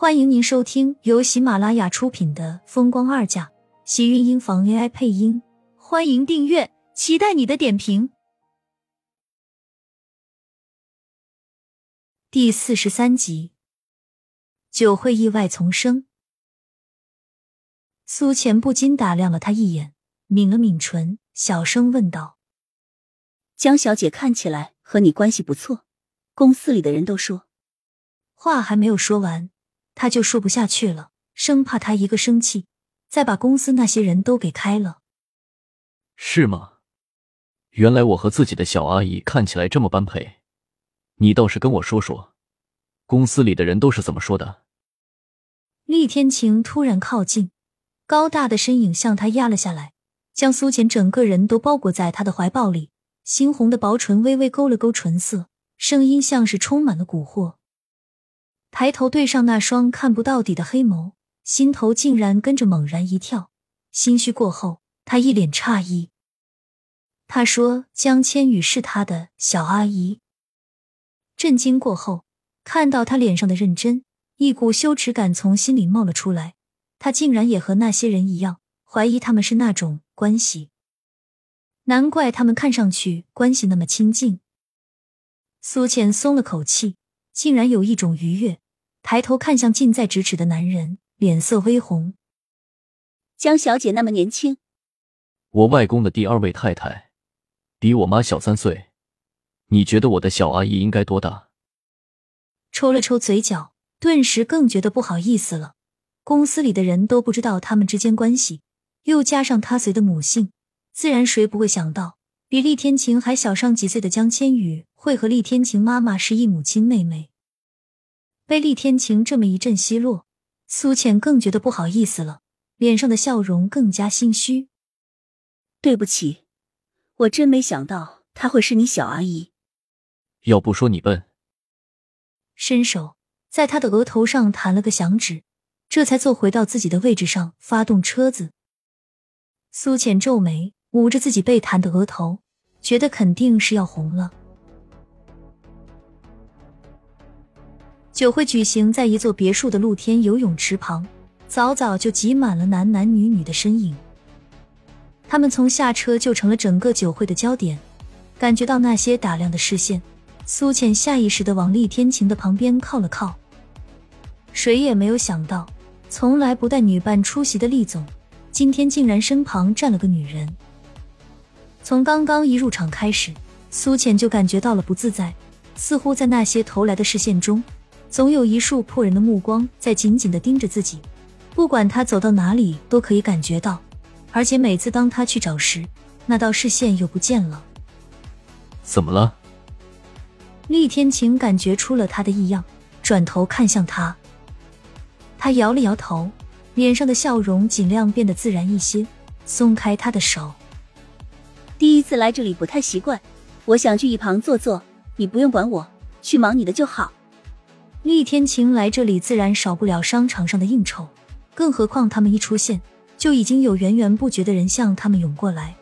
欢迎您收听由喜马拉雅出品的《风光二嫁》，喜运音房 AI 配音。欢迎订阅，期待你的点评。第四十三集，酒会意外丛生。苏浅不禁打量了他一眼，抿了抿唇，小声问道：“江小姐看起来和你关系不错，公司里的人都说。”话还没有说完。他就说不下去了，生怕他一个生气，再把公司那些人都给开了。是吗？原来我和自己的小阿姨看起来这么般配。你倒是跟我说说，公司里的人都是怎么说的？厉天晴突然靠近，高大的身影向他压了下来，将苏浅整个人都包裹在他的怀抱里。猩红的薄唇微微勾了勾唇色，声音像是充满了蛊惑。抬头对上那双看不到底的黑眸，心头竟然跟着猛然一跳。心虚过后，他一脸诧异。他说：“江千羽是他的小阿姨。”震惊过后，看到他脸上的认真，一股羞耻感从心里冒了出来。他竟然也和那些人一样，怀疑他们是那种关系。难怪他们看上去关系那么亲近。苏浅松了口气。竟然有一种愉悦，抬头看向近在咫尺的男人，脸色微红。江小姐那么年轻，我外公的第二位太太，比我妈小三岁。你觉得我的小阿姨应该多大？抽了抽嘴角，顿时更觉得不好意思了。公司里的人都不知道他们之间关系，又加上他随的母姓，自然谁不会想到比厉天晴还小上几岁的江千羽会和厉天晴妈妈是一母亲妹妹。被厉天晴这么一阵奚落，苏浅更觉得不好意思了，脸上的笑容更加心虚。对不起，我真没想到她会是你小阿姨。要不说你笨。伸手在他的额头上弹了个响指，这才坐回到自己的位置上，发动车子。苏浅皱眉，捂着自己被弹的额头，觉得肯定是要红了。酒会举行在一座别墅的露天游泳池旁，早早就挤满了男男女女的身影。他们从下车就成了整个酒会的焦点。感觉到那些打量的视线，苏浅下意识的往厉天晴的旁边靠了靠。谁也没有想到，从来不带女伴出席的厉总，今天竟然身旁站了个女人。从刚刚一入场开始，苏浅就感觉到了不自在，似乎在那些投来的视线中。总有一束迫人的目光在紧紧的盯着自己，不管他走到哪里都可以感觉到，而且每次当他去找时，那道视线又不见了。怎么了？厉天晴感觉出了他的异样，转头看向他。他摇了摇头，脸上的笑容尽量变得自然一些，松开他的手。第一次来这里不太习惯，我想去一旁坐坐，你不用管我，去忙你的就好。厉天晴来这里自然少不了商场上的应酬，更何况他们一出现，就已经有源源不绝的人向他们涌过来。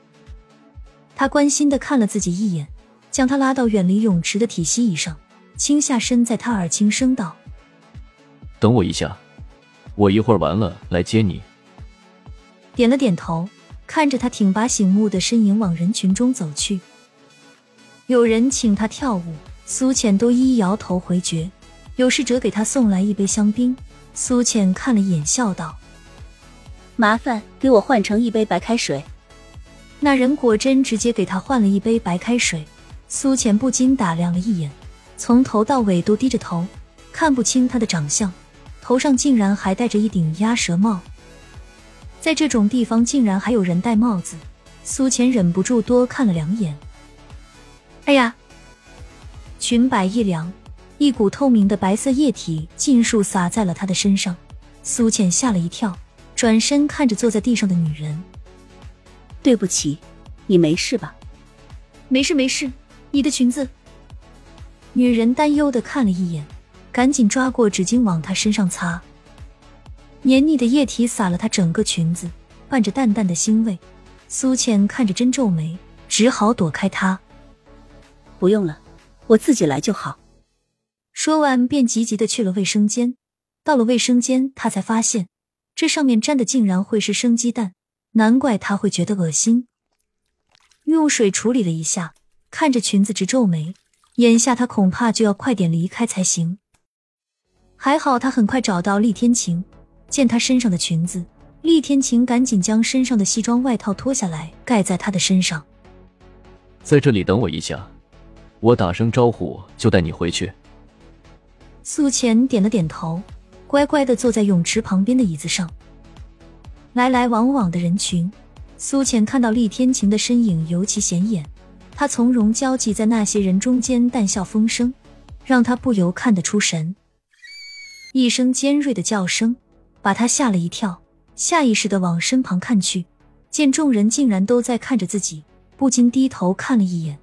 他关心的看了自己一眼，将他拉到远离泳池的体息椅上，轻下身，在他耳轻声道：“等我一下，我一会儿完了来接你。”点了点头，看着他挺拔醒目的身影往人群中走去。有人请他跳舞，苏浅都一一摇头回绝。有侍者给他送来一杯香槟，苏浅看了一眼，笑道：“麻烦给我换成一杯白开水。”那人果真直接给他换了一杯白开水。苏浅不禁打量了一眼，从头到尾都低着头，看不清他的长相，头上竟然还戴着一顶鸭舌帽。在这种地方竟然还有人戴帽子，苏浅忍不住多看了两眼。哎呀，裙摆一凉。一股透明的白色液体尽数洒在了他的身上，苏浅吓了一跳，转身看着坐在地上的女人：“对不起，你没事吧？”“没事没事，你的裙子。”女人担忧的看了一眼，赶紧抓过纸巾往他身上擦。黏腻的液体洒了她整个裙子，伴着淡淡的腥味。苏浅看着真皱眉，只好躲开他：“不用了，我自己来就好。”说完，便急急的去了卫生间。到了卫生间，他才发现这上面沾的竟然会是生鸡蛋，难怪他会觉得恶心。用水处理了一下，看着裙子直皱眉，眼下他恐怕就要快点离开才行。还好他很快找到厉天晴，见他身上的裙子，厉天晴赶紧将身上的西装外套脱下来盖在他的身上。在这里等我一下，我打声招呼就带你回去。苏浅点了点头，乖乖的坐在泳池旁边的椅子上。来来往往的人群。苏浅看到厉天晴的身影尤其显眼，他从容交际在那些人中间，淡笑风生，让他不由看得出神。一声尖锐的叫声把他吓了一跳，下意识的往身旁看去，见众人竟然都在看着自己，不禁低头看了一眼。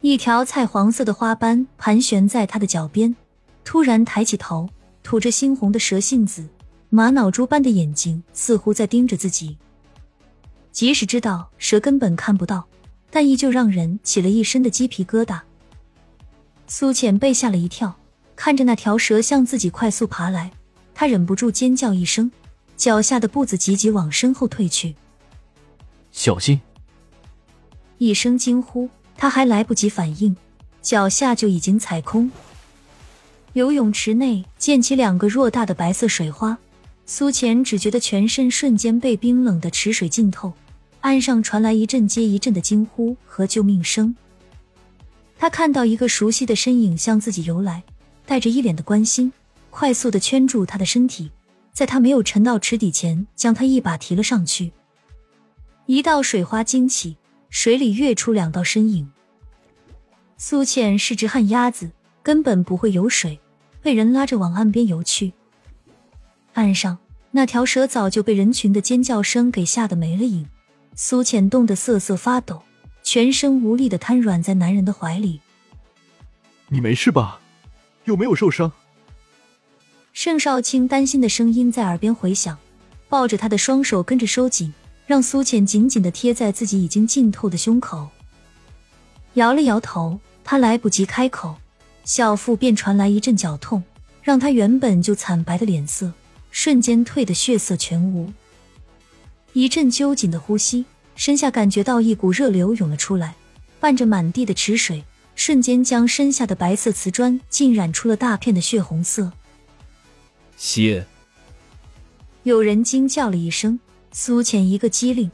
一条菜黄色的花斑盘旋在他的脚边，突然抬起头，吐着猩红的蛇信子，玛瑙珠般的眼睛似乎在盯着自己。即使知道蛇根本看不到，但依旧让人起了一身的鸡皮疙瘩。苏浅被吓了一跳，看着那条蛇向自己快速爬来，他忍不住尖叫一声，脚下的步子急急往身后退去。小心！一声惊呼，他还来不及反应，脚下就已经踩空。游泳池内溅起两个偌大的白色水花，苏浅只觉得全身瞬间被冰冷的池水浸透。岸上传来一阵接一阵的惊呼和救命声。他看到一个熟悉的身影向自己游来，带着一脸的关心，快速的圈住他的身体，在他没有沉到池底前，将他一把提了上去。一道水花惊起，水里跃出两道身影。苏浅是只旱鸭子，根本不会游水，被人拉着往岸边游去。岸上那条蛇早就被人群的尖叫声给吓得没了影。苏浅冻得瑟瑟发抖，全身无力的瘫软在男人的怀里。你没事吧？有没有受伤？盛少卿担心的声音在耳边回响，抱着他的双手跟着收紧，让苏浅紧紧的贴在自己已经浸透的胸口。摇了摇头，他来不及开口，小腹便传来一阵绞痛，让他原本就惨白的脸色瞬间褪得血色全无。一阵揪紧的呼吸，身下感觉到一股热流涌了出来，伴着满地的池水，瞬间将身下的白色瓷砖浸染出了大片的血红色。血！有人惊叫了一声，苏浅一个机灵，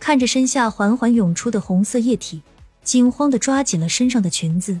看着身下缓缓涌出的红色液体，惊慌的抓紧了身上的裙子。